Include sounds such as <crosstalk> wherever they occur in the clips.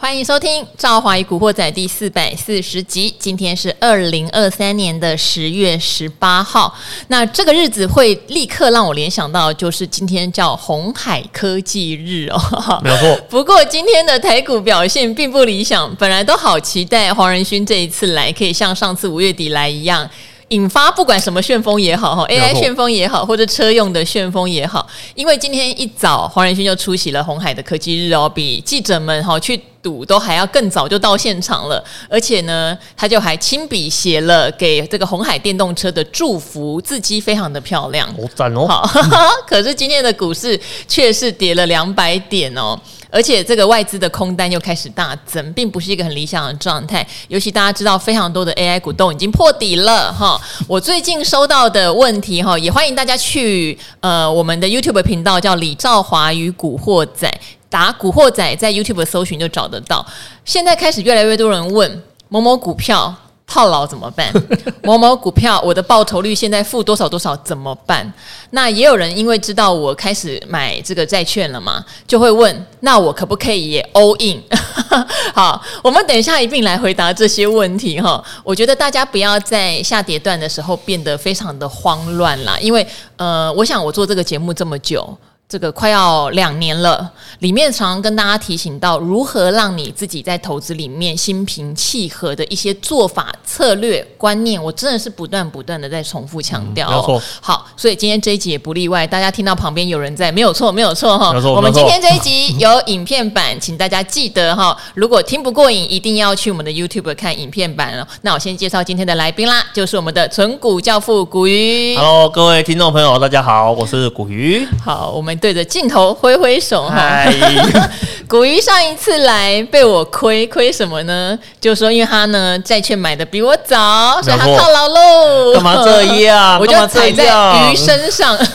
欢迎收听《赵华与古惑仔》第四百四十集。今天是二零二三年的十月十八号。那这个日子会立刻让我联想到，就是今天叫红海科技日哦。没错。<laughs> 不过今天的台股表现并不理想，本来都好期待黄仁勋这一次来，可以像上次五月底来一样。引发不管什么旋风也好，哈 AI 旋风也好，或者车用的旋风也好，因为今天一早黄仁勋就出席了红海的科技日哦，比记者们哈去赌都还要更早就到现场了，而且呢，他就还亲笔写了给这个红海电动车的祝福，字迹非常的漂亮，好赞哦。好，<laughs> 可是今天的股市却是跌了两百点哦。而且这个外资的空单又开始大增，并不是一个很理想的状态。尤其大家知道，非常多的 AI 股都已经破底了哈。我最近收到的问题哈，也欢迎大家去呃我们的 YouTube 频道叫李兆华与古惑仔，打古惑仔在 YouTube 搜寻就找得到。现在开始越来越多人问某某股票。套牢怎么办？<laughs> 某某股票，我的报酬率现在负多少多少怎么办？那也有人因为知道我开始买这个债券了嘛，就会问：那我可不可以也 all in？<laughs> 好，我们等一下一并来回答这些问题哈。我觉得大家不要在下跌段的时候变得非常的慌乱啦，因为呃，我想我做这个节目这么久。这个快要两年了，里面常常跟大家提醒到如何让你自己在投资里面心平气和的一些做法、策略、观念，我真的是不断不断的在重复强调。没有错。好，所以今天这一集也不例外。大家听到旁边有人在，没有错，没有错哈。我们今天这一集有影片版，请大家记得哈。如果听不过瘾，一定要去我们的 YouTube 看影片版哦。那我先介绍今天的来宾啦，就是我们的存股教父古鱼。Hello，各位听众朋友，大家好，我是古鱼。好，我们。对着镜头挥挥手哈，<laughs> 古鱼上一次来被我亏亏什么呢？就是说，因为他呢债券买的比我早，所以他套牢喽。干嘛这样？<laughs> 我就踩在鱼身上。<laughs>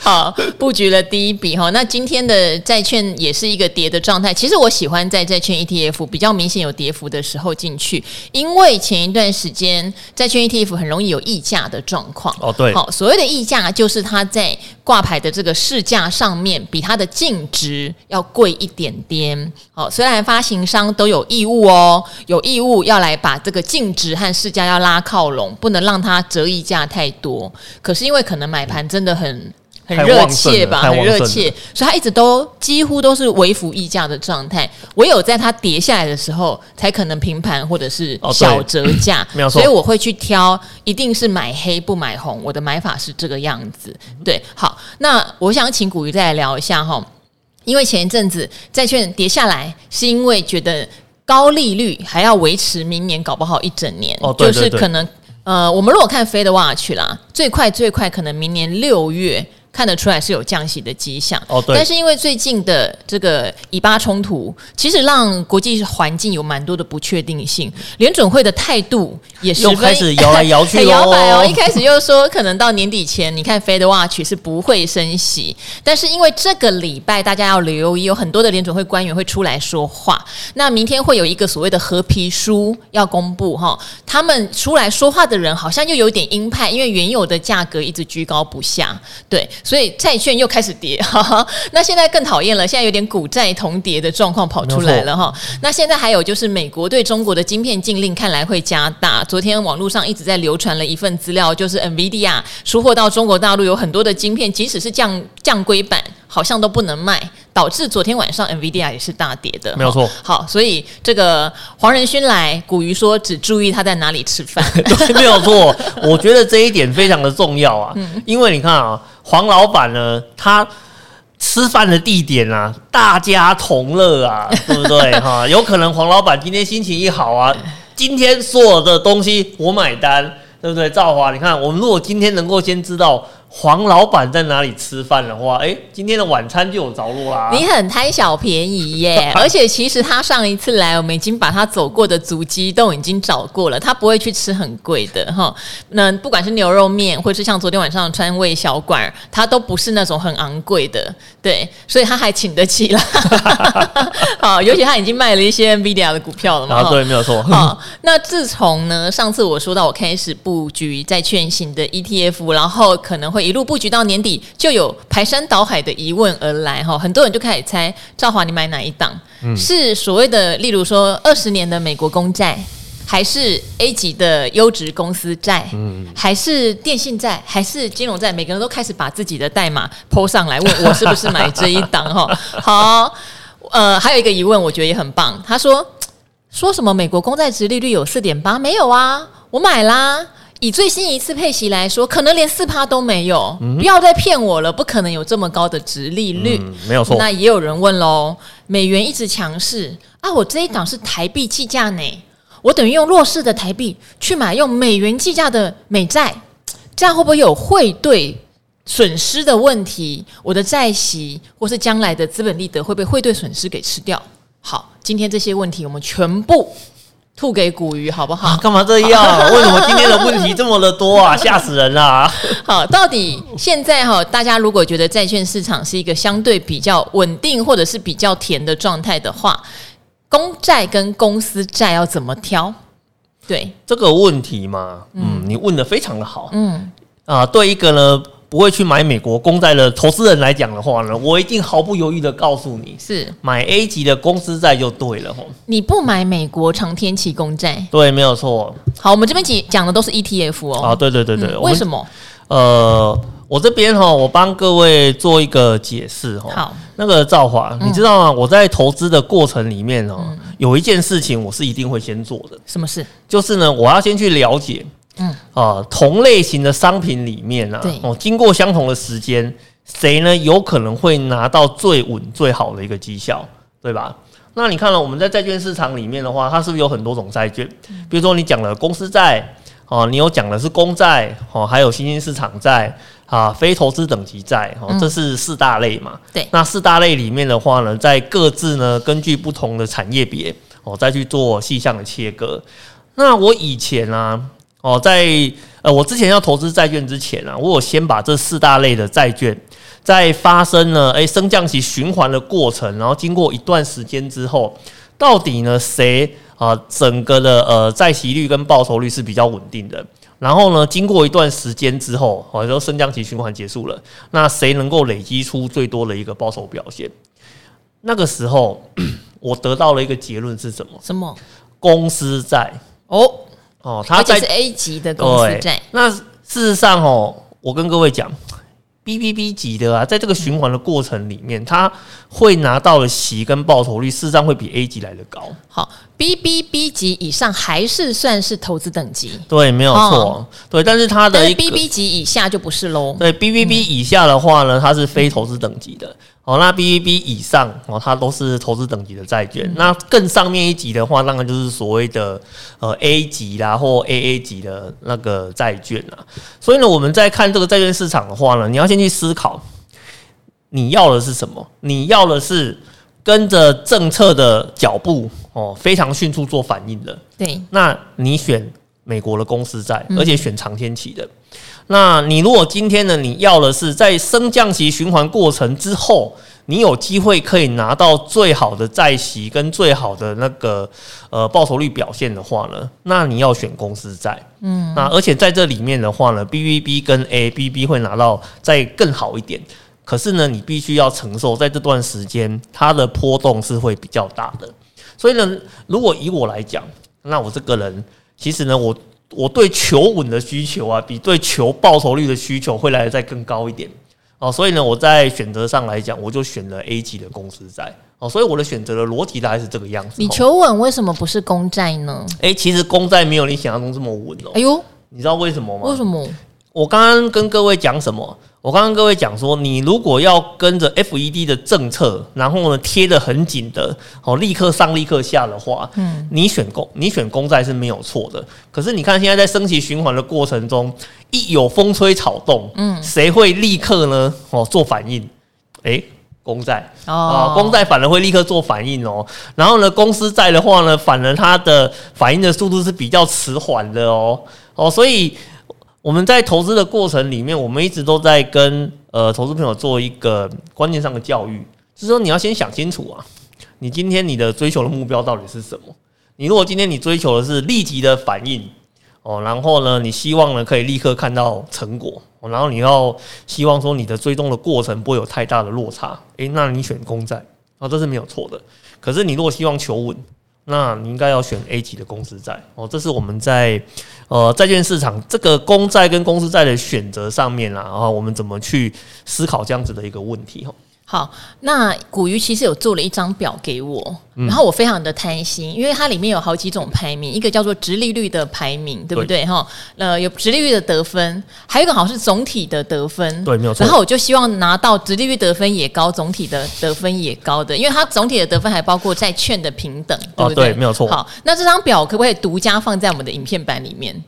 好，布局了第一笔哈。那今天的债券也是一个跌的状态。其实我喜欢在债券 ETF 比较明显有跌幅的时候进去，因为前一段时间债券 ETF 很容易有溢价的状况。哦，对。好，所谓的溢价就是它在挂牌的这个市价上面比它的净值要贵一点点。好，虽然发行商都有义务哦，有义务要来把这个净值和市价要拉靠拢，不能让它折溢价太多。可是因为可能买盘真的很很热切吧，很热切，所以它一直都几乎都是微幅溢价的状态。唯有在它跌下来的时候，才可能平盘或者是小折价。<clears throat> 所以我会去挑，一定是买黑不买红。我的买法是这个样子。对，好，那我想请古鱼再来聊一下哈，因为前一阵子债券跌下来，是因为觉得高利率还要维持明年，搞不好一整年，哦、对对对，就是可能呃，我们如果看 FedWatch 啦，最快最快可能明年六月。看得出来是有降息的迹象，哦，对。但是因为最近的这个以巴冲突，其实让国际环境有蛮多的不确定性。联准会的态度也是开始摇来摇去，很 <laughs> 摇摆哦。一开始又说可能到年底前，你看 FedWatch 是不会升息，但是因为这个礼拜大家要留意，有很多的联准会官员会出来说话。那明天会有一个所谓的和皮书要公布哈，他们出来说话的人好像又有点鹰派，因为原有的价格一直居高不下，对。所以债券又开始跌，哈哈，那现在更讨厌了，现在有点股债同跌的状况跑出来了哈。那现在还有就是美国对中国的晶片禁令看来会加大。昨天网络上一直在流传了一份资料，就是 NVIDIA 出货到中国大陆有很多的晶片，即使是降降规版，好像都不能卖，导致昨天晚上 NVIDIA 也是大跌的。没有错。好，所以这个黄仁勋来，古鱼说只注意他在哪里吃饭。<laughs> 对，没有错。我觉得这一点非常的重要啊，嗯、因为你看啊。黄老板呢，他吃饭的地点啊，大家同乐啊，<laughs> 对不对？哈，有可能黄老板今天心情一好啊，今天所有的东西我买单，对不对？赵华，你看，我们如果今天能够先知道。黄老板在哪里吃饭的话，哎，今天的晚餐就有着落啦。你很贪小便宜耶，<laughs> 而且其实他上一次来，我们已经把他走过的足迹都已经找过了，他不会去吃很贵的哈。那不管是牛肉面，或是像昨天晚上的川味小馆，他都不是那种很昂贵的，对，所以他还请得起了。<laughs> 好，尤其他已经卖了一些 NVIDIA 的股票了嘛。啊，对，没有错。好，那自从呢，上次我说到我开始布局债券型的 ETF，然后可能会。会一路布局到年底，就有排山倒海的疑问而来哈，很多人就开始猜，赵华你买哪一档？嗯、是所谓的，例如说二十年的美国公债，还是 A 级的优质公司债，嗯，还是电信债，还是金融债？每个人都开始把自己的代码 po 上来，问我是不是买这一档哈？<laughs> 好，呃，还有一个疑问，我觉得也很棒，他说说什么美国公债值利率有四点八？没有啊，我买啦。以最新一次配息来说，可能连四趴都没有，嗯、不要再骗我了，不可能有这么高的值利率，嗯、没有错。那也有人问喽，美元一直强势啊，我这一档是台币计价呢，我等于用弱势的台币去买用美元计价的美债，这样会不会有汇兑损失的问题？我的债息或是将来的资本利得会被汇兑损失给吃掉？好，今天这些问题我们全部。吐给古鱼好不好？干、啊、嘛这样？<laughs> 为什么今天的问题这么的多啊？<laughs> 吓死人啦、啊！好，到底现在哈，大家如果觉得债券市场是一个相对比较稳定或者是比较甜的状态的话，公债跟公司债要怎么挑？对这个问题嘛，嗯，你问的非常的好，嗯啊，对一个呢。不会去买美国公债的投资人来讲的话呢，我一定毫不犹豫的告诉你，是买 A 级的公司债就对了吼。你不买美国长天期公债，对，没有错。好，我们这边讲讲的都是 ETF 哦。啊，对对对对，嗯、为什么？呃，我这边哈，我帮各位做一个解释哈。好，那个兆华，你知道吗？我在投资的过程里面哦，嗯、有一件事情我是一定会先做的。什么事？就是呢，我要先去了解。嗯啊，同类型的商品里面呢、哦，经过相同的时间，谁呢有可能会拿到最稳最好的一个绩效，对吧？那你看了我们在债券市场里面的话，它是不是有很多种债券？比如说你讲了公司债，哦，你有讲的是公债，哦，还有新兴市场债啊，非投资等级债，哦，这是四大类嘛？对。那四大类里面的话呢，在各自呢根据不同的产业别，哦，再去做细项的切割。那我以前啊。哦，在呃，我之前要投资债券之前啊，我有先把这四大类的债券，在发生了诶升降息循环的过程，然后经过一段时间之后，到底呢谁啊整个的呃债息率跟报酬率是比较稳定的？然后呢，经过一段时间之后，好，就升降息循环结束了，那谁能够累积出最多的一个报酬表现？那个时候，<clears throat> 我得到了一个结论是什么？什么？公司债哦。哦，它在是 A 级的公司债。那事实上哦，我跟各位讲，BBB 级的啊，在这个循环的过程里面，它会拿到的息跟报酬率，事实上会比 A 级来的高。好，BBB 级以上还是算是投资等级。对，没有错。哦、对，但是它的一个 BBB 级以下就不是喽。对，BBB 以下的话呢，它是非投资等级的。嗯哦，那 BBB 以上哦，它都是投资等级的债券。嗯、那更上面一级的话，当然就是所谓的呃 A 级啦，或 AA 级的那个债券啦。所以呢，我们在看这个债券市场的话呢，你要先去思考，你要的是什么？你要的是跟着政策的脚步哦，非常迅速做反应的。对，那你选美国的公司债，而且选长天期的。嗯那你如果今天呢，你要的是在升降息循环过程之后，你有机会可以拿到最好的债息跟最好的那个呃报酬率表现的话呢，那你要选公司债。嗯，那而且在这里面的话呢，BVB 跟 ABB 会拿到再更好一点，可是呢，你必须要承受在这段时间它的波动是会比较大的。所以呢，如果以我来讲，那我这个人其实呢，我。我对求稳的需求啊，比对求报酬率的需求会来得再更高一点哦，所以呢，我在选择上来讲，我就选了 A 级的公司债哦，所以我的选择的逻辑大概是这个样子。你求稳为什么不是公债呢？诶，其实公债没有你想象中这么稳哦。哎呦，你知道为什么吗？为什么？我刚刚跟各位讲什么？我刚刚各位讲说，你如果要跟着 FED 的政策，然后呢贴得很紧的，哦，立刻上立刻下的话，嗯，你选公你选公债是没有错的。可是你看现在在升息循环的过程中，一有风吹草动，嗯，谁会立刻呢？哦，做反应？诶，公债哦，公债反而会立刻做反应哦。然后呢，公司债的话呢，反而它的反应的速度是比较迟缓的哦。哦，所以。我们在投资的过程里面，我们一直都在跟呃投资朋友做一个观念上的教育，是说你要先想清楚啊，你今天你的追求的目标到底是什么？你如果今天你追求的是立即的反应，哦，然后呢，你希望呢可以立刻看到成果，然后你要希望说你的追踪的过程不会有太大的落差，诶，那你选公债哦，这是没有错的。可是你如果希望求稳，那你应该要选 A 级的公司债哦，这是我们在呃债券市场这个公债跟公司债的选择上面啦，然后我们怎么去思考这样子的一个问题哈。好，那古鱼其实有做了一张表给我，然后我非常的贪心，因为它里面有好几种排名，一个叫做直利率的排名，对不对？哈，呃，有直利率的得分，还有一个好像是总体的得分，对，没有错。然后我就希望拿到直利率得分也高，总体的得分也高的，因为它总体的得分还包括债券的平等，对不对？对，没有错。好，那这张表可不可以独家放在我们的影片版里面？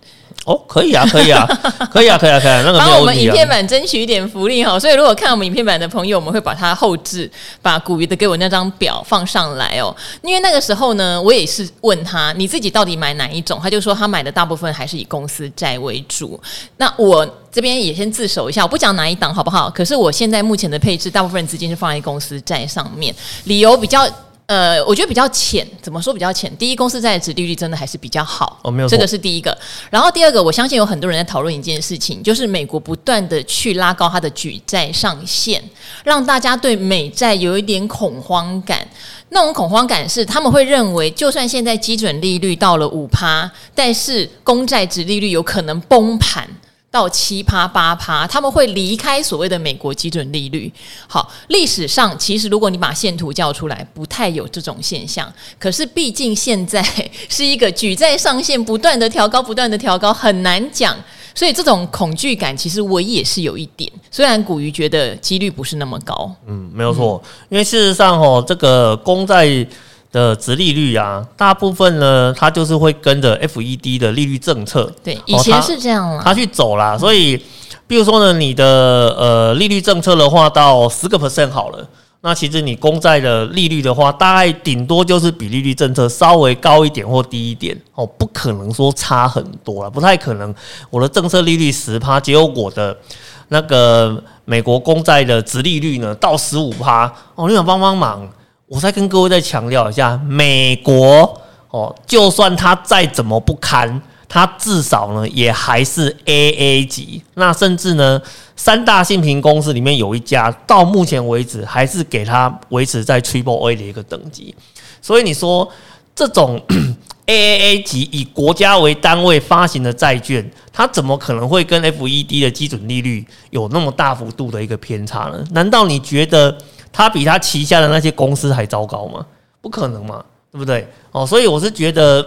哦，可以啊，可以啊，<laughs> 可以啊，可以啊，可以啊，那个帮我们影片版争取一点福利哈。所以如果看我们影片版的朋友，我们会把它后置，把古鱼的给我那张表放上来哦。因为那个时候呢，我也是问他，你自己到底买哪一种？他就说他买的大部分还是以公司债为主。那我这边也先自首一下，我不讲哪一档好不好？可是我现在目前的配置，大部分资金是放在公司债上面，理由比较。呃，我觉得比较浅，怎么说比较浅？第一，公司债的殖利率真的还是比较好，哦，没有，这个是第一个。然后第二个，我相信有很多人在讨论一件事情，就是美国不断的去拉高它的举债上限，让大家对美债有一点恐慌感。那种恐慌感是他们会认为，就算现在基准利率到了五趴，但是公债值利率有可能崩盘。到七趴八趴，他们会离开所谓的美国基准利率。好，历史上其实如果你把线图叫出来，不太有这种现象。可是毕竟现在 <laughs> 是一个举债上限不断的调高，不断的调高，很难讲。所以这种恐惧感，其实我也是有一点。虽然古鱼觉得几率不是那么高，嗯，没有错。因为事实上，哦，这个公债。的殖利率啊，大部分呢，它就是会跟着 FED 的利率政策。对，以前是这样了，它去走啦。所以，比如说呢，你的呃利率政策的话，到十个 percent 好了，那其实你公债的利率的话，大概顶多就是比利率政策稍微高一点或低一点哦，不可能说差很多了，不太可能。我的政策利率十趴，结果我的那个美国公债的殖利率呢到十五趴哦，你想帮帮忙？我再跟各位再强调一下，美国哦，就算它再怎么不堪，它至少呢也还是 AA 级。那甚至呢，三大信评公司里面有一家，到目前为止还是给它维持在 Triple A 的一个等级。所以你说这种 <coughs> AAA 级以国家为单位发行的债券，它怎么可能会跟 FED 的基准利率有那么大幅度的一个偏差呢？难道你觉得？他比他旗下的那些公司还糟糕吗？不可能嘛，对不对？哦，所以我是觉得。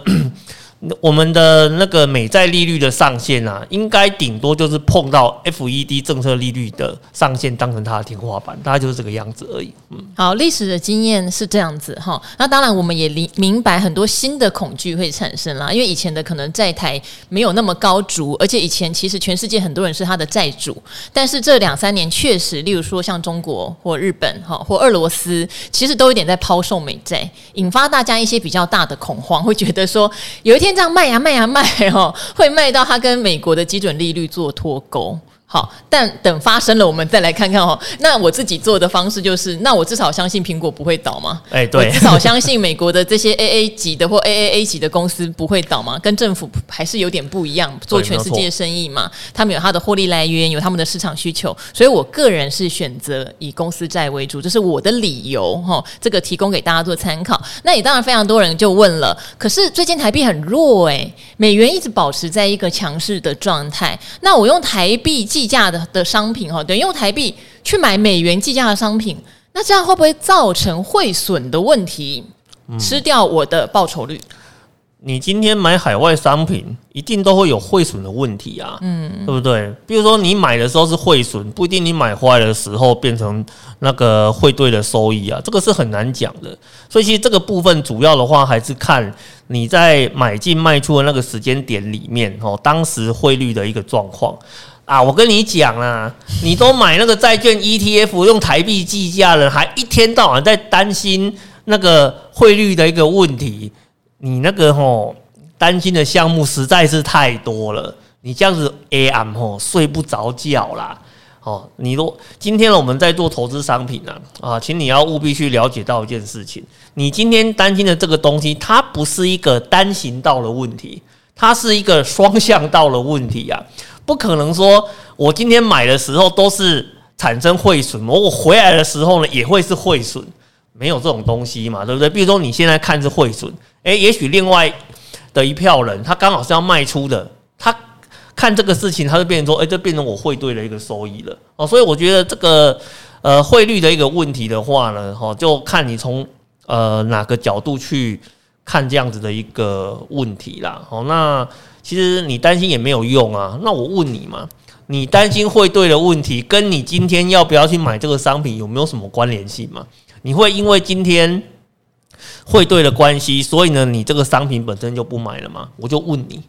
我们的那个美债利率的上限啊，应该顶多就是碰到 FED 政策利率的上限，当成它的天花板，大概就是这个样子而已。嗯，好，历史的经验是这样子哈。那当然，我们也明明白很多新的恐惧会产生啦，因为以前的可能债台没有那么高筑，而且以前其实全世界很多人是他的债主，但是这两三年确实，例如说像中国或日本哈或俄罗斯，其实都有点在抛售美债，引发大家一些比较大的恐慌，会觉得说有一天。这样卖呀卖呀卖哦，会卖到它跟美国的基准利率做脱钩。好，但等发生了，我们再来看看哦。那我自己做的方式就是，那我至少相信苹果不会倒吗？哎，对，至少相信美国的这些 AA 级的或 AAA 级的公司不会倒吗？跟政府还是有点不一样，做全世界生意嘛，他们有他的获利来源，有他们的市场需求，所以我个人是选择以公司债为主，这是我的理由哈。这个提供给大家做参考。那也当然非常多人就问了，可是最近台币很弱诶，美元一直保持在一个强势的状态，那我用台币。计价的的商品哈，等于用台币去买美元计价的商品，那这样会不会造成汇损的问题？吃掉我的报酬率？你今天买海外商品，一定都会有汇损的问题啊，嗯，对不对？比如说你买的时候是汇损，不一定你买回来的时候变成那个汇兑的收益啊，这个是很难讲的。所以其实这个部分主要的话还是看你在买进卖出的那个时间点里面哦，当时汇率的一个状况。啊，我跟你讲啊，你都买那个债券 ETF 用台币计价了，还一天到晚在担心那个汇率的一个问题，你那个吼担心的项目实在是太多了，你这样子 AM 吼睡不着觉啦。哦，你都今天我们在做投资商品呢啊，啊，请你要务必去了解到一件事情，你今天担心的这个东西，它不是一个单行道的问题。它是一个双向道的问题啊，不可能说我今天买的时候都是产生汇损，我回来的时候呢也会是汇损，没有这种东西嘛，对不对？比如说你现在看是汇损，诶，也许另外的一票人他刚好是要卖出的，他看这个事情，他就变成说，诶，这变成我汇兑了一个收益了哦，所以我觉得这个呃汇率的一个问题的话呢，哈，就看你从呃哪个角度去。看这样子的一个问题啦，好，那其实你担心也没有用啊。那我问你嘛，你担心汇兑的问题，跟你今天要不要去买这个商品有没有什么关联性吗？你会因为今天汇兑的关系，所以呢，你这个商品本身就不买了吗？我就问你，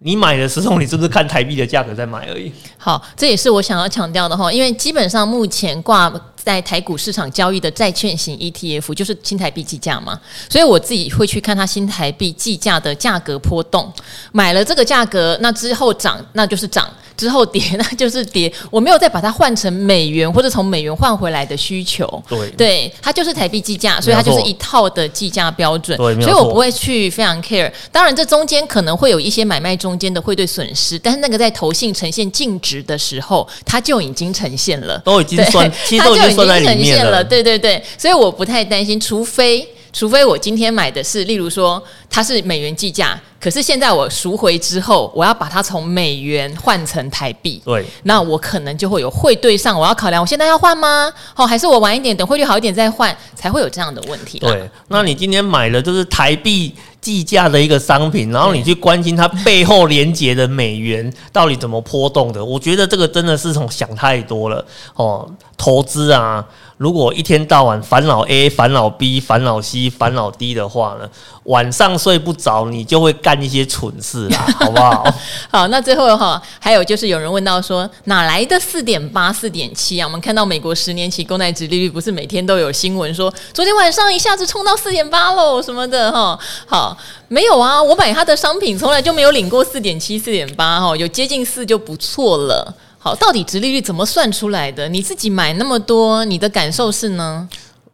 你买的时候，你是不是看台币的价格在买而已？好，这也是我想要强调的哈，因为基本上目前挂。在台股市场交易的债券型 ETF 就是新台币计价嘛，所以我自己会去看它新台币计价的价格波动，买了这个价格，那之后涨那就是涨，之后跌那就是跌，我没有再把它换成美元或者从美元换回来的需求。对，对，它就是台币计价，所以它就是一套的计价标准。对，所以我不会去非常 care。当然，这中间可能会有一些买卖中间的汇兑损失，但是那个在投信呈现净值的时候，它就已经呈现了，都已经算，其实都已经。已经呈现了，对对对，所以我不太担心，除非除非我今天买的是，例如说它是美元计价，可是现在我赎回之后，我要把它从美元换成台币，对，那我可能就会有汇兑上，我要考量，我现在要换吗？哦，还是我晚一点，等汇率好一点再换，才会有这样的问题。对，那你今天买的就是台币计价的一个商品，然后你去关心它背后连接的美元到底怎么波动的，我觉得这个真的是从想太多了哦，投资啊。如果一天到晚烦恼 A、烦恼 B、烦恼 C、烦恼 D 的话呢，晚上睡不着，你就会干一些蠢事啦，<laughs> 好不好？<laughs> 好，那最后哈，还有就是有人问到说，哪来的四点八、四点七啊？我们看到美国十年期公债殖利率不是每天都有新闻说，昨天晚上一下子冲到四点八喽什么的哈？好，没有啊，我买他的商品从来就没有领过四点七、四点八哈，有接近四就不错了。好，到底殖利率怎么算出来的？你自己买那么多，你的感受是呢？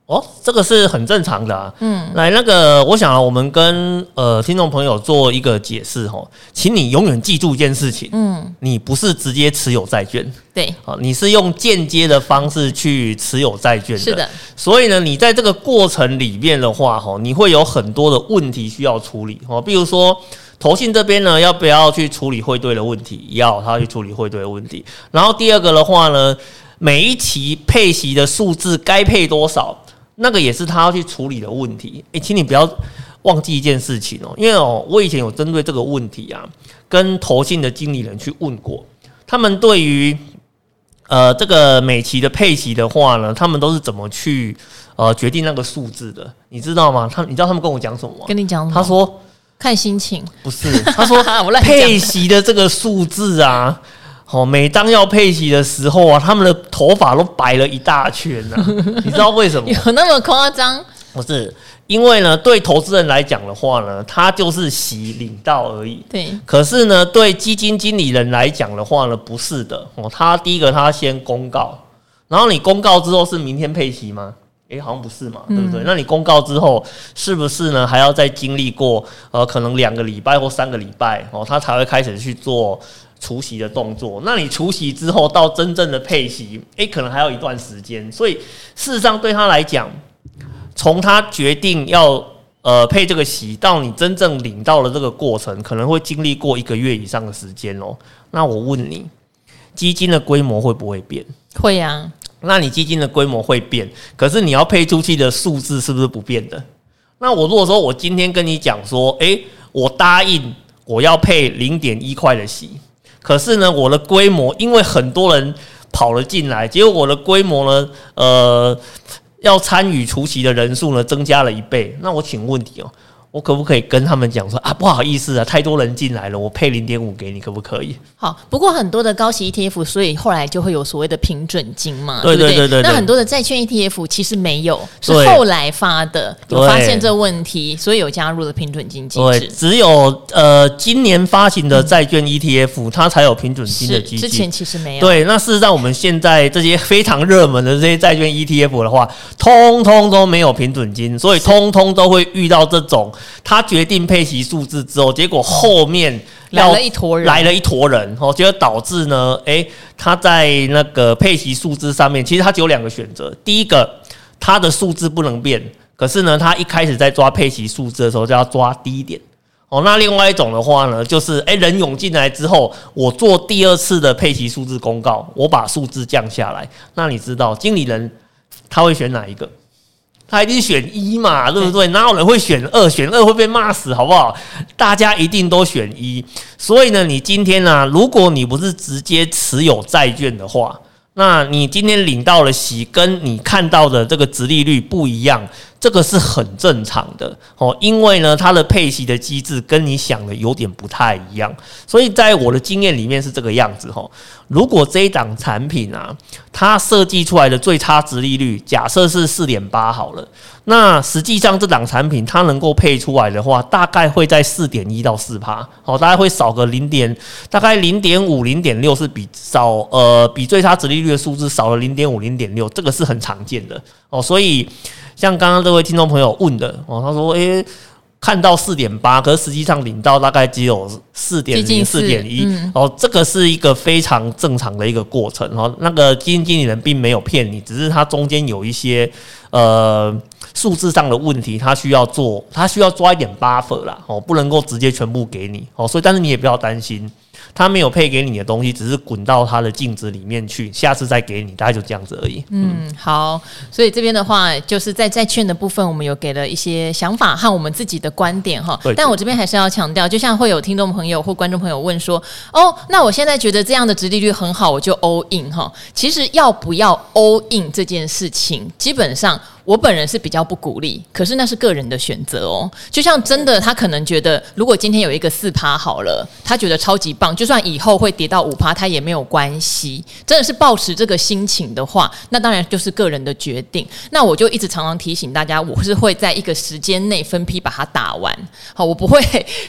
哦，这个是很正常的啊。嗯，来，那个，我想我们跟呃听众朋友做一个解释哈，请你永远记住一件事情，嗯，你不是直接持有债券，对，啊，你是用间接的方式去持有债券的，是的。所以呢，你在这个过程里面的话，哈，你会有很多的问题需要处理，哦，比如说。投信这边呢，要不要去处理汇兑的问题？要，他要去处理汇兑的问题。然后第二个的话呢，每一期配息的数字该配多少，那个也是他要去处理的问题。诶，请你不要忘记一件事情哦，因为哦，我以前有针对这个问题啊，跟投信的经理人去问过，他们对于呃这个美琪的配息的话呢，他们都是怎么去呃决定那个数字的？你知道吗？他你知道他们跟我讲什么吗？跟你讲什么？他说。看心情不是，他说 <laughs> 配息的这个数字啊，哦，每当要配息的时候啊，他们的头发都白了一大圈呢、啊。<laughs> 你知道为什么？有那么夸张？不是，因为呢，对投资人来讲的话呢，他就是洗领到而已。对，可是呢，对基金经理人来讲的话呢，不是的哦。他第一个，他先公告，然后你公告之后是明天配息吗？诶、欸，好像不是嘛，对不对？嗯、那你公告之后，是不是呢？还要再经历过呃，可能两个礼拜或三个礼拜哦，他才会开始去做除息的动作。那你除息之后，到真正的配息，诶、欸，可能还要一段时间。所以事实上对他来讲，从他决定要呃配这个息，到你真正领到了这个过程，可能会经历过一个月以上的时间哦。那我问你，基金的规模会不会变？会呀、啊。那你基金的规模会变，可是你要配出去的数字是不是不变的？那我如果说我今天跟你讲说，诶，我答应我要配零点一块的息，可是呢，我的规模因为很多人跑了进来，结果我的规模呢，呃，要参与出席的人数呢增加了一倍，那我请问你哦。我可不可以跟他们讲说啊，不好意思啊，太多人进来了，我配零点五给你，可不可以？好，不过很多的高息 ETF，所以后来就会有所谓的平准金嘛，对对对。那很多的债券 ETF 其实没有，是后来发的，有发现这问题，所以有加入了平准金机制。对，只有呃今年发行的债券 ETF，它才有平准金的机制。之前其实没有。对，那事实上我们现在这些非常热门的这些债券 ETF 的话，通通都没有平准金，所以通通都会遇到这种。他决定配齐数字之后，结果后面来了一坨人，来了一坨人，哦，结果导致呢，诶、欸，他在那个配齐数字上面，其实他只有两个选择，第一个，他的数字不能变，可是呢，他一开始在抓配齐数字的时候就要抓低一点。哦，那另外一种的话呢，就是诶、欸，人涌进来之后，我做第二次的配齐数字公告，我把数字降下来。那你知道经理人他会选哪一个？他一定选一嘛，对不对？哪有人会选二？选二会被骂死，好不好？大家一定都选一。所以呢，你今天呢、啊，如果你不是直接持有债券的话，那你今天领到了息，跟你看到的这个值利率不一样。这个是很正常的哦，因为呢，它的配息的机制跟你想的有点不太一样，所以在我的经验里面是这个样子哈。如果这一档产品啊，它设计出来的最差值利率假设是四点八好了，那实际上这档产品它能够配出来的话，大概会在四点一到四趴，哦，大概会少个零点，大概零点五、零点六是比少呃比最差值利率的数字少了零点五、零点六，这个是很常见的哦，所以。像刚刚这位听众朋友问的哦，他说：“诶、欸，看到四点八，可是实际上领到大概只有四点零、四点一，哦，这个是一个非常正常的一个过程哦。那个基金经理人并没有骗你，只是他中间有一些呃数字上的问题，他需要做，他需要抓一点 buffer 啦，哦，不能够直接全部给你哦。所以，但是你也不要担心。”他没有配给你的东西，只是滚到他的镜子里面去，下次再给你，大概就这样子而已。嗯，好，所以这边的话，就是在债券的部分，我们有给了一些想法和我们自己的观点哈。但我这边还是要强调，就像会有听众朋友或观众朋友问说，哦，那我现在觉得这样的直利率很好，我就 all in 哈。其实要不要 all in 这件事情，基本上。我本人是比较不鼓励，可是那是个人的选择哦。就像真的，他可能觉得，如果今天有一个四趴好了，他觉得超级棒，就算以后会跌到五趴，他也没有关系。真的是抱持这个心情的话，那当然就是个人的决定。<laughs> 那我就一直常常提醒大家，我是会在一个时间内分批把它打完。好，我不会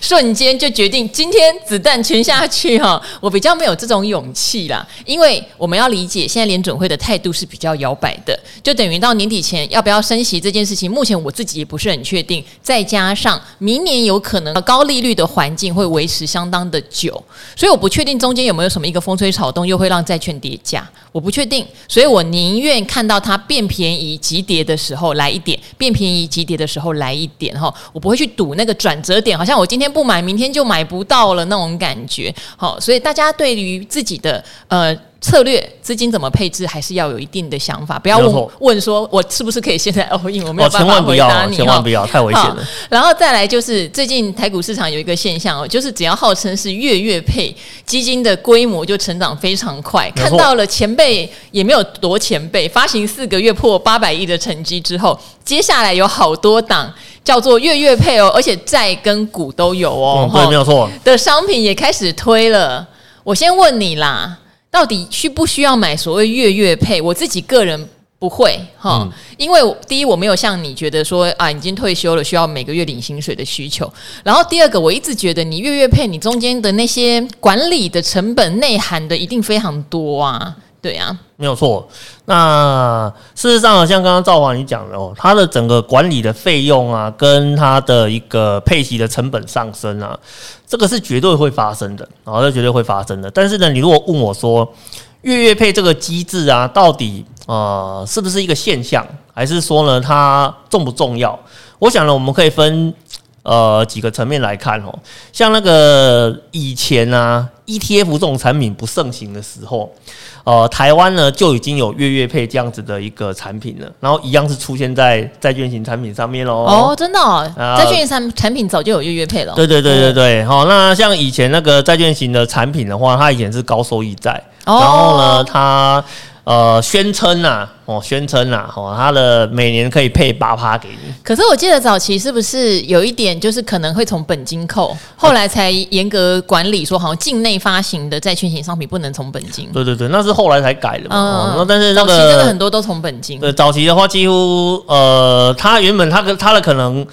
瞬间就决定今天子弹全下去哈。我比较没有这种勇气啦，因为我们要理解，现在联准会的态度是比较摇摆的，就等于到年底前要。不要升息这件事情，目前我自己也不是很确定。再加上明年有可能高利率的环境会维持相当的久，所以我不确定中间有没有什么一个风吹草动又会让债券跌价，我不确定。所以我宁愿看到它变便宜急跌的时候来一点，变便宜急跌的时候来一点哈，我不会去赌那个转折点，好像我今天不买，明天就买不到了那种感觉。好，所以大家对于自己的呃。策略资金怎么配置，还是要有一定的想法，不要问问说我是不是可以现在 all in，我没有办法回答你，千万不要，太危险了。然后再来就是最近台股市场有一个现象哦，就是只要号称是月月配基金的规模就成长非常快，看到了前辈也没有多前辈，发行四个月破八百亿的成绩之后，接下来有好多档叫做月月配哦，而且债跟股都有哦，对，没有错的商品也开始推了。我先问你啦。到底需不需要买所谓月月配？我自己个人不会哈，嗯、因为第一我没有像你觉得说啊，已经退休了需要每个月领薪水的需求。然后第二个，我一直觉得你月月配，你中间的那些管理的成本内涵的一定非常多啊。对啊，没有错。那事实上，像刚刚赵华你讲的哦，它的整个管理的费用啊，跟它的一个配息的成本上升啊，这个是绝对会发生的，然后这绝对会发生的。但是呢，你如果问我说，月月配这个机制啊，到底呃是不是一个现象，还是说呢它重不重要？我想呢，我们可以分呃几个层面来看哦。像那个以前啊，ETF 这种产品不盛行的时候。呃，台湾呢就已经有月月配这样子的一个产品了，然后一样是出现在债券型产品上面喽。哦，真的哦，债券型产产品早就有月月配了。对对对对对，好，那像以前那个债券型的产品的话，它以前是高收益债，然后呢，它。呃，宣称呐、啊，哦，宣称呐、啊，哦，他的每年可以配八趴给你。可是我记得早期是不是有一点，就是可能会从本金扣，后来才严格管理，说好像境内发行的债券型商品不能从本金。对对对，那是后来才改的嘛。嗯、哦，但是那个早期真的很多都从本金。对，早期的话几乎呃，他原本他的他的可能。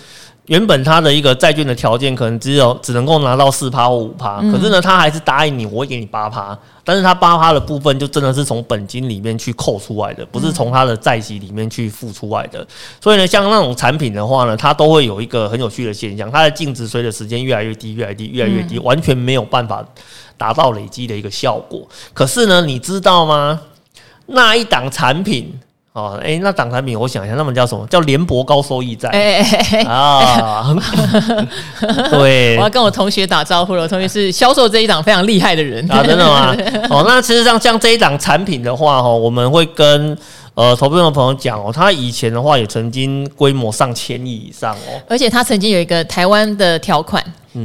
原本他的一个债券的条件可能只有只能够拿到四趴或五趴，可是呢，他还是答应你，我会给你八趴，但是他八趴的部分就真的是从本金里面去扣出来的，不是从他的债息里面去付出来的。所以呢，像那种产品的话呢，它都会有一个很有趣的现象，它的净值随着时间越来越低，越来越低，越来越低，完全没有办法达到累积的一个效果。可是呢，你知道吗？那一档产品。哦，哎、欸，那档产品我想一下，那么叫什么？叫联博高收益债。哎哎哎啊，<laughs> 对，我要跟我同学打招呼了。我同学是销售这一档非常厉害的人啊，真的吗？哦，那其实上像这一档产品的话，哈，我们会跟呃投资的朋友讲哦，他以前的话也曾经规模上千亿以上哦，而且他曾经有一个台湾的条款。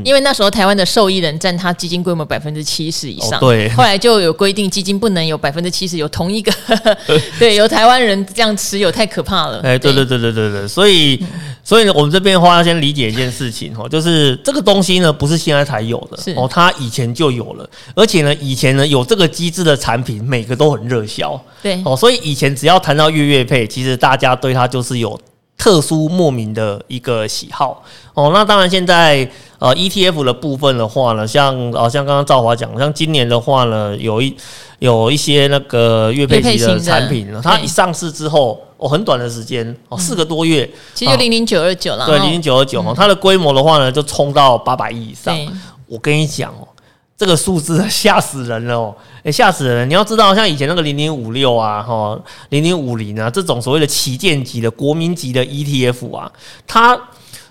因为那时候台湾的受益人占他基金规模百分之七十以上，对，后来就有规定基金不能有百分之七十有同一个，<laughs> 对，有台湾人这样持有太可怕了。哎，对对。对对对对，所以所以呢，我们这边的话要先理解一件事情哦，就是这个东西呢不是现在才有的，哦，它以前就有了，而且呢，以前呢有这个机制的产品每个都很热销，对，哦，所以以前只要谈到月月配，其实大家对它就是有特殊莫名的一个喜好哦。那当然现在。呃，ETF 的部分的话呢，像呃，像刚刚赵华讲，像今年的话呢，有一有一些那个月配型的产品，它一上市之后，哦，很短的时间，哦，四个多月，其实就零零九二九了，对，零零九二九，它的规模的话呢，就冲到八百亿以上。我跟你讲哦，这个数字吓死人了哦，吓死人！你要知道，像以前那个零零五六啊，哈，零零五零啊，这种所谓的旗舰级的国民级的 ETF 啊，它。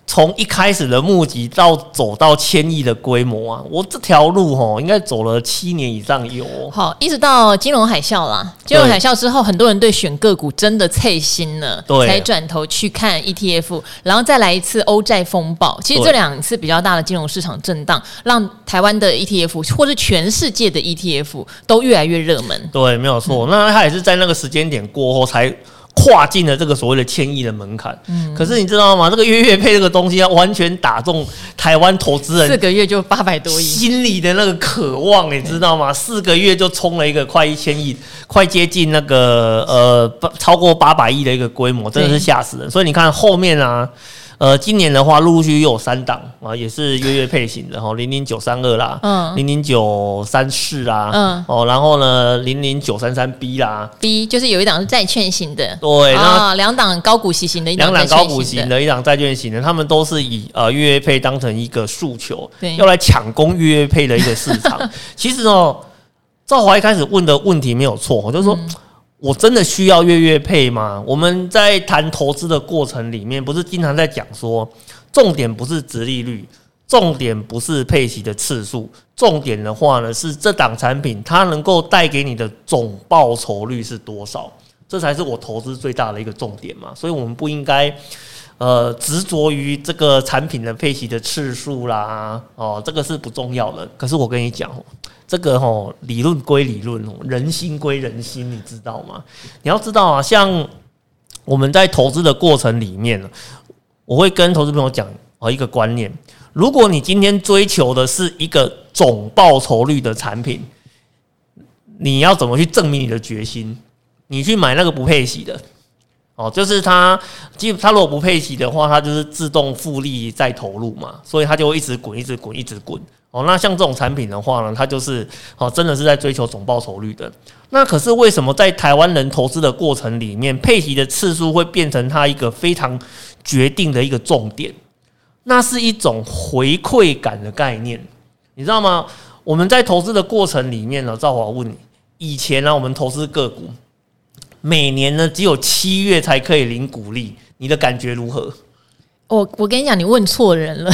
从一开始的募集到走到千亿的规模啊，我这条路吼应该走了七年以上有。好，一直到金融海啸啦，金融海啸之后，很多人对选个股真的脆心了，对，才转头去看 ETF，然后再来一次欧债风暴。其实这两次比较大的金融市场震荡，让台湾的 ETF 或是全世界的 ETF 都越来越热门。对，没有错。那它也是在那个时间点过后才。跨进了这个所谓的千亿的门槛，嗯，可是你知道吗？这个月月配这个东西要完全打中台湾投资人，四个月就八百多亿，心里的那个渴望，你知道吗？四个月就冲了一个快一千亿，快接近那个呃超过八百亿的一个规模，真的是吓死人。所以你看后面啊。呃，今年的话，陆陆续续又有三档啊，也是月月配型的哈，零零九三二啦，嗯，零零九三四啦，嗯，哦，然后呢，零零九三三 B 啦，B 就是有一档是债券型的，对，啊，两档高股息型的，两档高股型的一档债券型的，他们都是以呃月月配当成一个诉求，对，要来抢攻月月配的一个市场。<laughs> 其实哦，赵华一开始问的问题没有错，就是说。嗯我真的需要月月配吗？我们在谈投资的过程里面，不是经常在讲说，重点不是殖利率，重点不是配息的次数，重点的话呢是这档产品它能够带给你的总报酬率是多少，这才是我投资最大的一个重点嘛。所以我们不应该。呃，执着于这个产品的配息的次数啦，哦，这个是不重要的。可是我跟你讲，这个哦理论归理论哦，人心归人心，你知道吗？你要知道啊，像我们在投资的过程里面，我会跟投资朋友讲哦一个观念：如果你今天追求的是一个总报酬率的产品，你要怎么去证明你的决心？你去买那个不配息的。哦，就是它，基它如果不配息的话，它就是自动复利再投入嘛，所以它就会一直滚，一直滚，一直滚。哦，那像这种产品的话呢，它就是哦，真的是在追求总报酬率的。那可是为什么在台湾人投资的过程里面，配息的次数会变成它一个非常决定的一个重点？那是一种回馈感的概念，你知道吗？我们在投资的过程里面呢，赵华问你，以前呢，我们投资个股。每年呢，只有七月才可以领股利，你的感觉如何？我我跟你讲，你问错人了。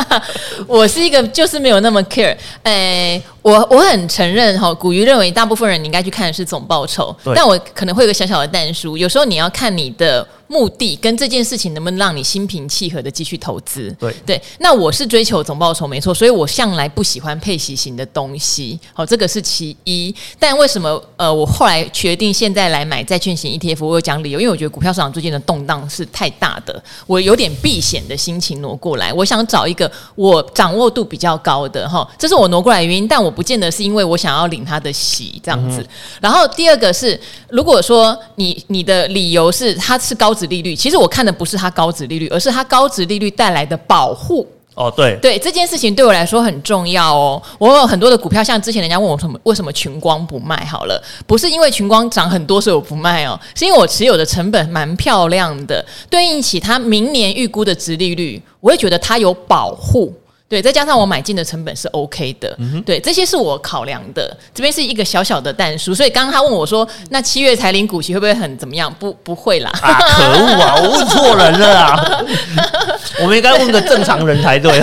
<laughs> 我是一个就是没有那么 care。诶、我我很承认哈，古鱼认为大部分人你应该去看的是总报酬，但我可能会有个小小的但书，有时候你要看你的。目的跟这件事情能不能让你心平气和的继续投资？对对，那我是追求总报酬没错，所以我向来不喜欢配息型的东西。好，这个是其一。但为什么呃，我后来决定现在来买债券型 ETF？我有讲理由，因为我觉得股票市场最近的动荡是太大的，我有点避险的心情挪过来。我想找一个我掌握度比较高的哈，这是我挪过来的原因。但我不见得是因为我想要领他的息这样子。嗯、然后第二个是，如果说你你的理由是它是高值利率，其实我看的不是它高值利率，而是它高值利率带来的保护。哦，对对，这件事情对我来说很重要哦。我有很多的股票，像之前人家问我什么为什么群光不卖好了，不是因为群光涨很多所以我不卖哦，是因为我持有的成本蛮漂亮的，对应起它明年预估的值利率，我会觉得它有保护。对，再加上我买进的成本是 OK 的，对，这些是我考量的。这边是一个小小的淡书，所以刚刚他问我说：“那七月才领股息会不会很怎么样？”不，不会啦。啊，可恶啊！我问错人了啊！<laughs> 我们应该问个正常人才对。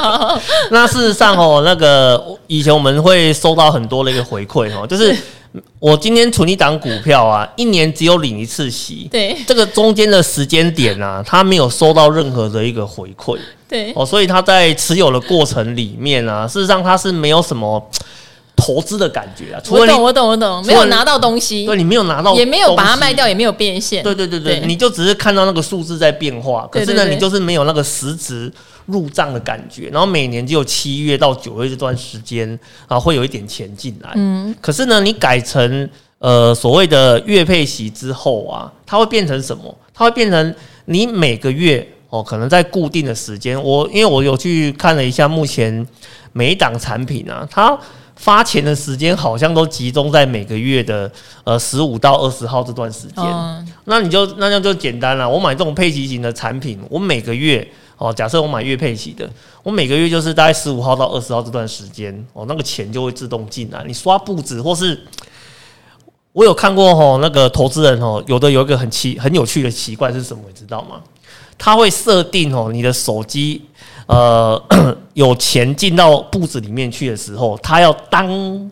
<laughs> 那事实上哦，那个以前我们会收到很多的一个回馈哦，就是。我今天存一档股票啊，一年只有领一次息。对，这个中间的时间点啊，他没有收到任何的一个回馈。对，哦，所以他在持有的过程里面啊，事实上他是没有什么投资的感觉啊。我懂，我懂，我懂，没有拿到东西。对，你没有拿到，也没有把它卖掉，也没有变现。对对对对，对你就只是看到那个数字在变化，可是呢，你就是没有那个实质。入账的感觉，然后每年只有七月到九月这段时间啊，会有一点钱进来。嗯，可是呢，你改成呃所谓的月配息之后啊，它会变成什么？它会变成你每个月哦，可能在固定的时间。我因为我有去看了一下，目前每一档产品啊，它发钱的时间好像都集中在每个月的呃十五到二十号这段时间。嗯，那你就那样就简单了。我买这种配息型的产品，我每个月。哦，假设我买月配息的，我每个月就是大概十五号到二十号这段时间，哦，那个钱就会自动进来。你刷簿子，或是我有看过吼，那个投资人哦，有的有一个很奇很有趣的习惯是什么，你知道吗？他会设定哦，你的手机呃 <clears throat> 有钱进到步子里面去的时候，他要当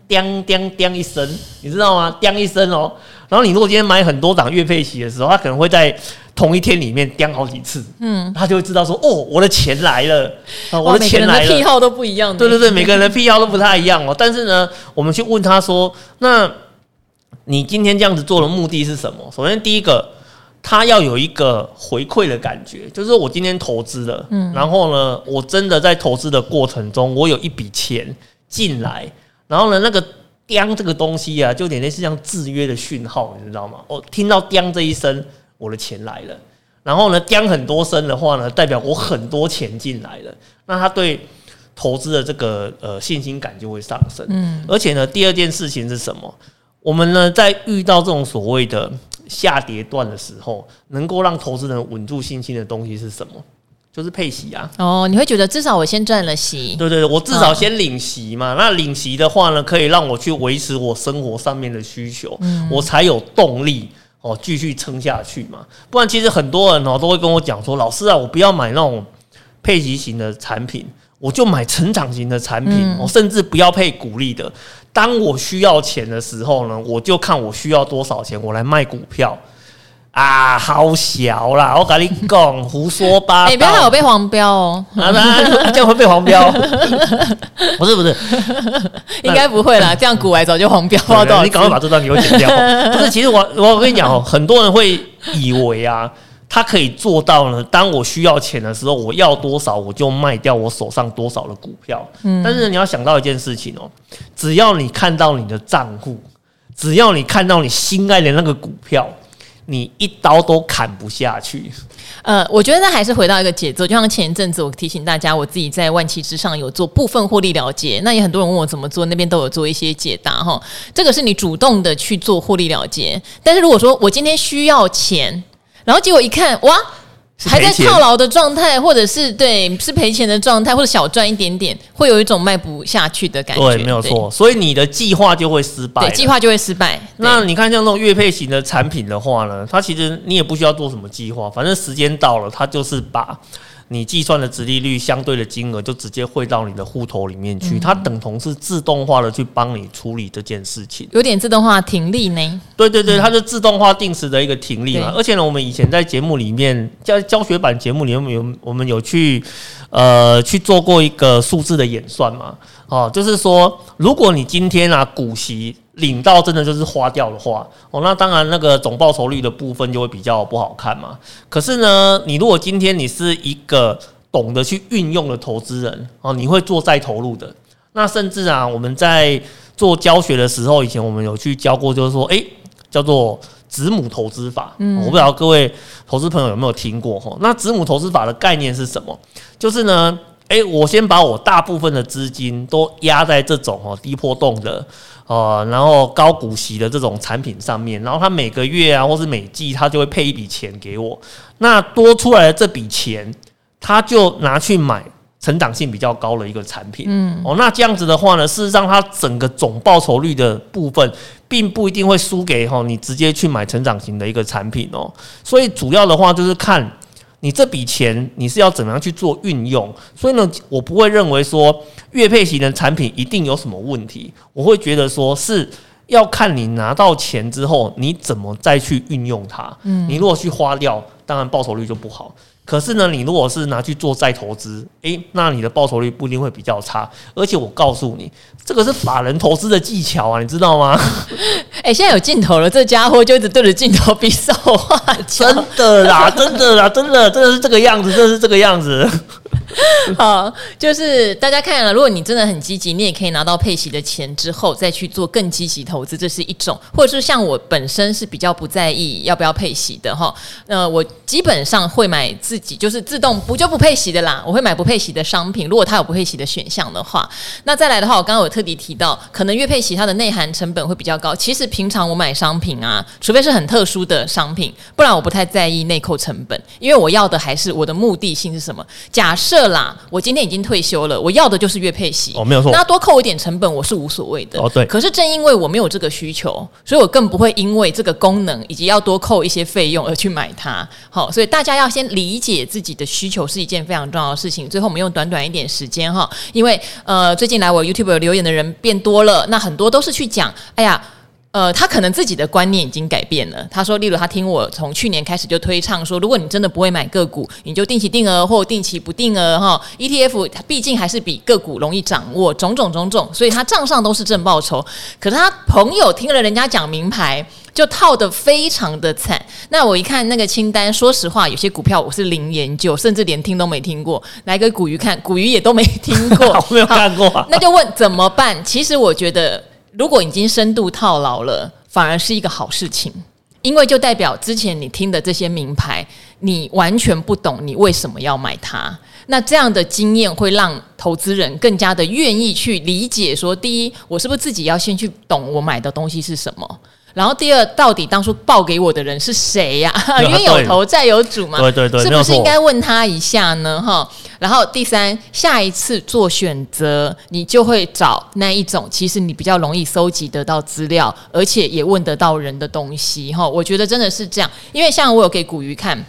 当当当一声，你知道吗？当一声哦。然后你如果今天买很多档月配息的时候，他可能会在。同一天里面当好几次，嗯，他就会知道说，哦，我的钱来了，啊，我的钱来了。癖好都不一样，对对对，每个人的癖好都不太一样哦。但是呢，我们去问他说，那你今天这样子做的目的是什么？首先，第一个，他要有一个回馈的感觉，就是我今天投资了，嗯，然后呢，我真的在投资的过程中，我有一笔钱进来，然后呢，那个叮这个东西啊，就有点类似像制约的讯号，你知道吗？我听到叮这一声。我的钱来了，然后呢，叮很多声的话呢，代表我很多钱进来了，那他对投资的这个呃信心感就会上升。嗯，而且呢，第二件事情是什么？我们呢在遇到这种所谓的下跌段的时候，能够让投资人稳住信心的东西是什么？就是配息啊。哦，你会觉得至少我先赚了息。对对对，我至少先领息嘛。哦、那领息的话呢，可以让我去维持我生活上面的需求，嗯、我才有动力。哦，继续撑下去嘛，不然其实很多人哦都会跟我讲说，老师啊，我不要买那种配息型的产品，我就买成长型的产品，我、嗯、甚至不要配股利的。当我需要钱的时候呢，我就看我需要多少钱，我来卖股票。啊，好小啦！我跟你讲，胡说八道。你、欸、不要害我被黄标哦！啊，这样会被黄标？<laughs> 不是不是，应该不会啦。这样股来早就黄标了。你赶快把这段给我剪掉。不是，其实我我跟你讲哦，很多人会以为啊，他可以做到呢。当我需要钱的时候，我要多少我就卖掉我手上多少的股票。嗯。但是你要想到一件事情哦，只要你看到你的账户，只要你看到你心爱的那个股票。你一刀都砍不下去。呃，我觉得那还是回到一个节奏，就像前一阵子我提醒大家，我自己在万期之上有做部分获利了结，那也很多人问我怎么做，那边都有做一些解答哈。这个是你主动的去做获利了结，但是如果说我今天需要钱，然后结果一看，哇！还在套牢的状态，或者是对是赔钱的状态，或者小赚一点点，会有一种卖不下去的感觉。对，没有错。所以你的计划就会失败，对，计划就会失败。那你看像这种月配型的产品的话呢，它其实你也不需要做什么计划，反正时间到了，它就是把。你计算的值利率相对的金额就直接汇到你的户头里面去，它等同是自动化的去帮你处理这件事情，有点自动化停利呢。对对对，它是自动化定时的一个停利嘛。而且呢，我们以前在节目里面教教学版节目里面有我们有去呃去做过一个数字的演算嘛。哦，就是说，如果你今天啊股息。领到真的就是花掉的话，哦，那当然那个总报酬率的部分就会比较不好看嘛。可是呢，你如果今天你是一个懂得去运用的投资人哦，你会做再投入的，那甚至啊，我们在做教学的时候，以前我们有去教过，就是说，诶，叫做子母投资法。嗯，我不知道各位投资朋友有没有听过哈？那子母投资法的概念是什么？就是呢，诶，我先把我大部分的资金都压在这种哦低波动的。呃，然后高股息的这种产品上面，然后他每个月啊，或是每季，他就会配一笔钱给我。那多出来的这笔钱，他就拿去买成长性比较高的一个产品。嗯，哦，那这样子的话呢，事实上，它整个总报酬率的部分，并不一定会输给哈你直接去买成长型的一个产品哦。所以主要的话就是看。你这笔钱你是要怎么样去做运用？所以呢，我不会认为说月配型的产品一定有什么问题。我会觉得说是要看你拿到钱之后你怎么再去运用它。嗯，你如果去花掉，当然报酬率就不好。可是呢，你如果是拿去做再投资，诶，那你的报酬率不一定会比较差。而且我告诉你，这个是法人投资的技巧啊，你知道吗？<laughs> 诶，现在有镜头了，这家伙就一直对着镜头比手画脚，真的啦，真的啦，真的，真的是这个样子，真的是这个样子。<laughs> 好，就是大家看了，如果你真的很积极，你也可以拿到配息的钱之后再去做更积极投资，这是一种；或者是像我本身是比较不在意要不要配息的哈，呃，我基本上会买自己就是自动不就不配息的啦，我会买不配息的商品。如果它有不配息的选项的话，那再来的话，我刚刚有特地提到，可能月配息它的内含成本会比较高。其实平常我买商品啊，除非是很特殊的商品，不然我不太在意内扣成本，因为我要的还是我的目的性是什么？假设。啦，我今天已经退休了，我要的就是月配息。哦，没有错。那多扣一点成本，我是无所谓的。哦，对。可是正因为我没有这个需求，所以我更不会因为这个功能以及要多扣一些费用而去买它。好，所以大家要先理解自己的需求是一件非常重要的事情。最后，我们用短短一点时间哈，因为呃，最近来我 YouTube 留言的人变多了，那很多都是去讲，哎呀。呃，他可能自己的观念已经改变了。他说，例如他听我从去年开始就推倡说，如果你真的不会买个股，你就定期定额或定期不定额哈。ETF 毕竟还是比个股容易掌握，种种种种，所以他账上都是正报酬。可是他朋友听了人家讲名牌，就套得非常的惨。那我一看那个清单，说实话，有些股票我是零研究，甚至连听都没听过。来个古鱼看，古鱼也都没听过，我 <laughs> 没有看过啊。那就问怎么办？其实我觉得。如果已经深度套牢了，反而是一个好事情，因为就代表之前你听的这些名牌，你完全不懂你为什么要买它。那这样的经验会让投资人更加的愿意去理解，说第一，我是不是自己要先去懂我买的东西是什么？然后第二，到底当初报给我的人是谁呀？<laughs> 冤有头债有主嘛？对对对，是不是应该问他一下呢？哈。然后第三，下一次做选择，你就会找那一种其实你比较容易搜集得到资料，而且也问得到人的东西。哈，我觉得真的是这样，因为像我有给古鱼看，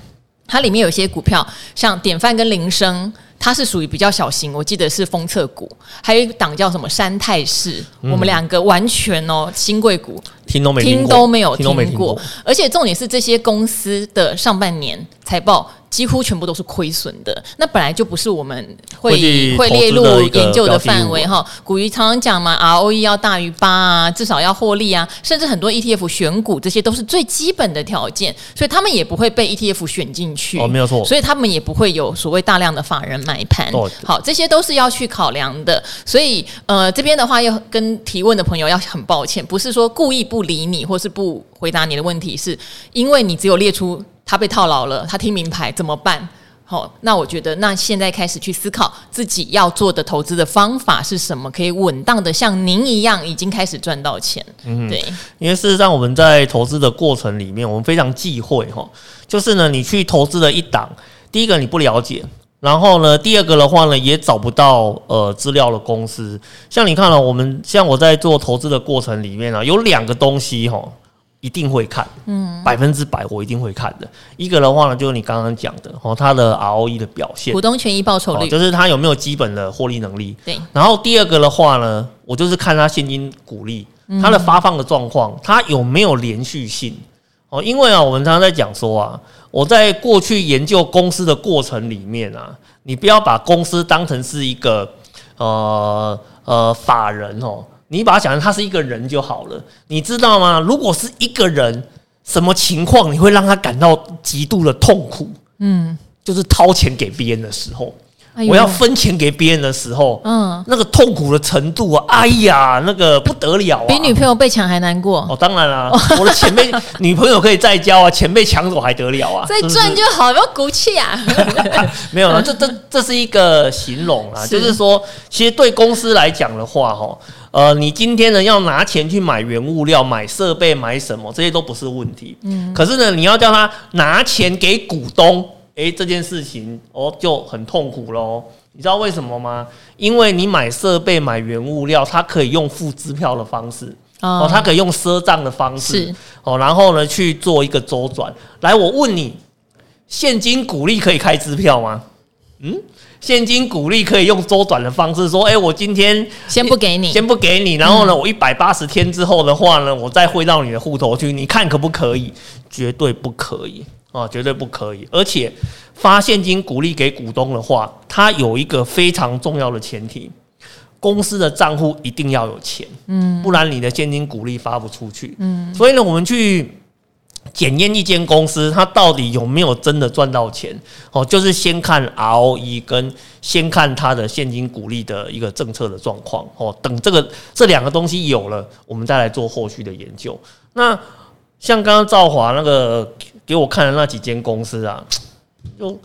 它里面有些股票，像典范跟铃声。它是属于比较小型，我记得是封测股，还有一档叫什么山泰士，嗯、我们两个完全哦新贵股，听都没听都没有听过，而且重点是这些公司的上半年财报。几乎全部都是亏损的，那本来就不是我们会会列入研究的范围哈。古鱼常常讲嘛，ROE 要大于八啊，至少要获利啊，甚至很多 ETF 选股这些都是最基本的条件，所以他们也不会被 ETF 选进去哦，没有错，所以他们也不会有所谓大量的法人买盘。好，这些都是要去考量的。所以呃，这边的话要跟提问的朋友要很抱歉，不是说故意不理你或是不回答你的问题，是因为你只有列出。他被套牢了，他听名牌怎么办？好，那我觉得，那现在开始去思考自己要做的投资的方法是什么，可以稳当的像您一样已经开始赚到钱。嗯，对，因为事实上我们在投资的过程里面，我们非常忌讳哈，就是呢，你去投资了一档，第一个你不了解，然后呢，第二个的话呢，也找不到呃资料的公司。像你看了，我们像我在做投资的过程里面啊，有两个东西哈。一定会看，嗯，百分之百我一定会看的。一个的话呢，就是你刚刚讲的哦，它的 ROE 的表现，股东权益报酬率，就是它有没有基本的获利能力。对。然后第二个的话呢，我就是看它现金股利，它的发放的状况，它有没有连续性。哦，因为啊，我们常常在讲说啊，我在过去研究公司的过程里面啊，你不要把公司当成是一个呃呃法人哦。你把它想成他是一个人就好了，你知道吗？如果是一个人，什么情况你会让他感到极度的痛苦？嗯，就是掏钱给别人的时候，哎、我要分钱给别人的时候，嗯，那个痛苦的程度啊，哎呀，那个不得了啊！比女朋友被抢还难过哦，当然啦、啊，我的钱被 <laughs> 女朋友可以再交啊，钱被抢走还得了啊？再 <laughs> 赚就好，不要鼓气啊！<laughs> 没有了，这这这是一个形容啊，是就是说，其实对公司来讲的话，哈，呃，你今天呢要拿钱去买原物料、买设备、买什么，这些都不是问题，嗯，可是呢，你要叫他拿钱给股东。哎，这件事情哦就很痛苦喽。你知道为什么吗？因为你买设备、买原物料，它可以用付支票的方式哦，它可以用赊账的方式哦，然后呢去做一个周转。来，我问你，现金股利可以开支票吗？嗯，现金股利可以用周转的方式说，哎，我今天先不给你，先不给你，然后呢，我一百八十天之后的话呢，我再汇到你的户头去，你看可不可以？绝对不可以。啊，绝对不可以！而且发现金鼓励给股东的话，它有一个非常重要的前提：公司的账户一定要有钱，嗯，不然你的现金股利发不出去，嗯。所以呢，我们去检验一间公司，它到底有没有真的赚到钱？哦，就是先看 ROE 跟先看它的现金股利的一个政策的状况。哦，等这个这两个东西有了，我们再来做后续的研究。那像刚刚赵华那个。给我看的那几间公司啊，<tsk> 就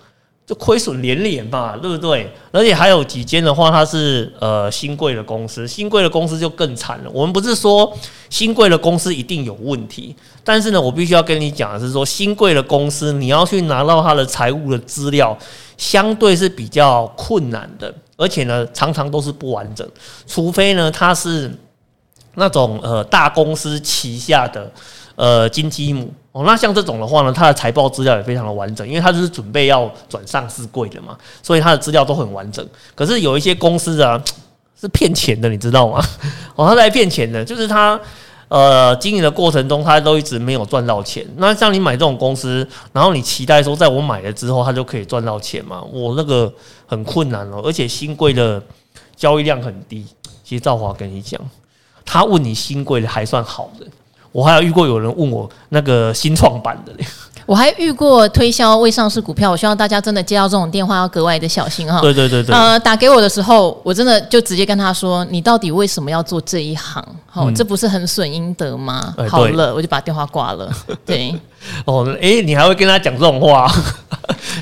就亏损连连吧，对不对？而且还有几间的话，它是呃新贵的公司，新贵的公司就更惨了。我们不是说新贵的公司一定有问题，但是呢，我必须要跟你讲的是说，新贵的公司你要去拿到它的财务的资料，相对是比较困难的，而且呢，常常都是不完整，除非呢，它是那种呃大公司旗下的。呃，金鸡母哦，那像这种的话呢，它的财报资料也非常的完整，因为它就是准备要转上市柜的嘛，所以它的资料都很完整。可是有一些公司啊，是骗钱的，你知道吗？<laughs> 哦，他在骗钱的，就是他呃经营的过程中，他都一直没有赚到钱。那像你买这种公司，然后你期待说，在我买了之后，他就可以赚到钱嘛？我那个很困难哦，而且新贵的交易量很低。其实赵华跟你讲，他问你新贵的还算好的。我还有遇过有人问我那个新创板的嘞，我还遇过推销未上市股票，我希望大家真的接到这种电话要格外的小心哈。对对对对，呃，打给我的时候，我真的就直接跟他说：“你到底为什么要做这一行？好，这不是很损阴德吗？”好了，我就把电话挂了。<laughs> 对，哦，哎，你还会跟他讲这种话？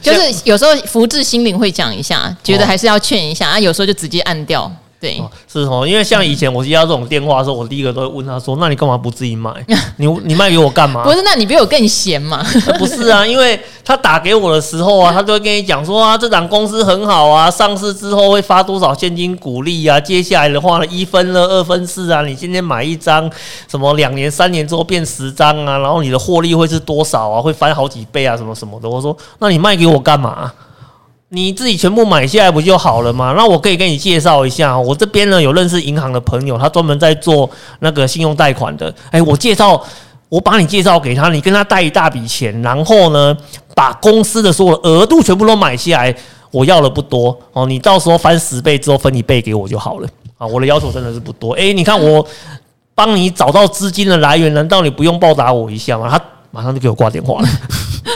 就是有时候福至心灵会讲一下，觉得还是要劝一下啊，有时候就直接按掉。对，是哦，因为像以前我接到这种电话的时候，我第一个都会问他说：“那你干嘛不自己买？<laughs> 你你卖给我干嘛？”不是，那你比我更闲嘛？<laughs> 不是啊，因为他打给我的时候啊，他就会跟你讲说啊，这档公司很好啊，上市之后会发多少现金股利啊？接下来的话呢，一分了、二分四啊，你今天买一张，什么两年、三年之后变十张啊，然后你的获利会是多少啊？会翻好几倍啊？什么什么的。我说，那你卖给我干嘛？你自己全部买下来不就好了吗？那我可以给你介绍一下，我这边呢有认识银行的朋友，他专门在做那个信用贷款的。哎，我介绍，我把你介绍给他，你跟他贷一大笔钱，然后呢把公司的所有额度全部都买下来，我要的不多哦，你到时候翻十倍之后分一倍给我就好了啊。我的要求真的是不多。哎，你看我帮你找到资金的来源，难道你不用报答我一下吗？他马上就给我挂电话了。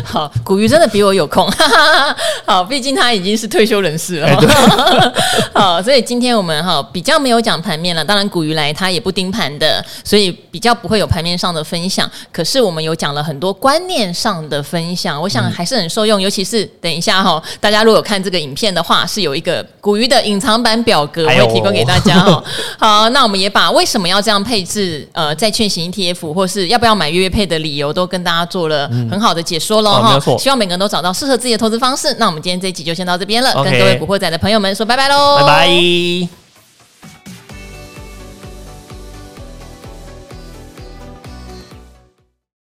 好，古鱼真的比我有空。哈哈哈，好，毕竟他已经是退休人士了。欸、<laughs> 好，所以今天我们哈比较没有讲盘面了。当然，古鱼来他也不盯盘的，所以比较不会有盘面上的分享。可是我们有讲了很多观念上的分享，我想还是很受用。嗯、尤其是等一下哈，大家如果有看这个影片的话，是有一个古鱼的隐藏版表格，我会提供给大家哈。<laughs> 好，那我们也把为什么要这样配置，呃，债券型 ETF 或是要不要买月月配的理由，都跟大家做了很好的解说喽。哈、哦，希望每个人都找到适合自己的投资方式。那我们今天这一集就先到这边了，Okay 跟各位古惑仔的朋友们说拜拜喽，拜拜。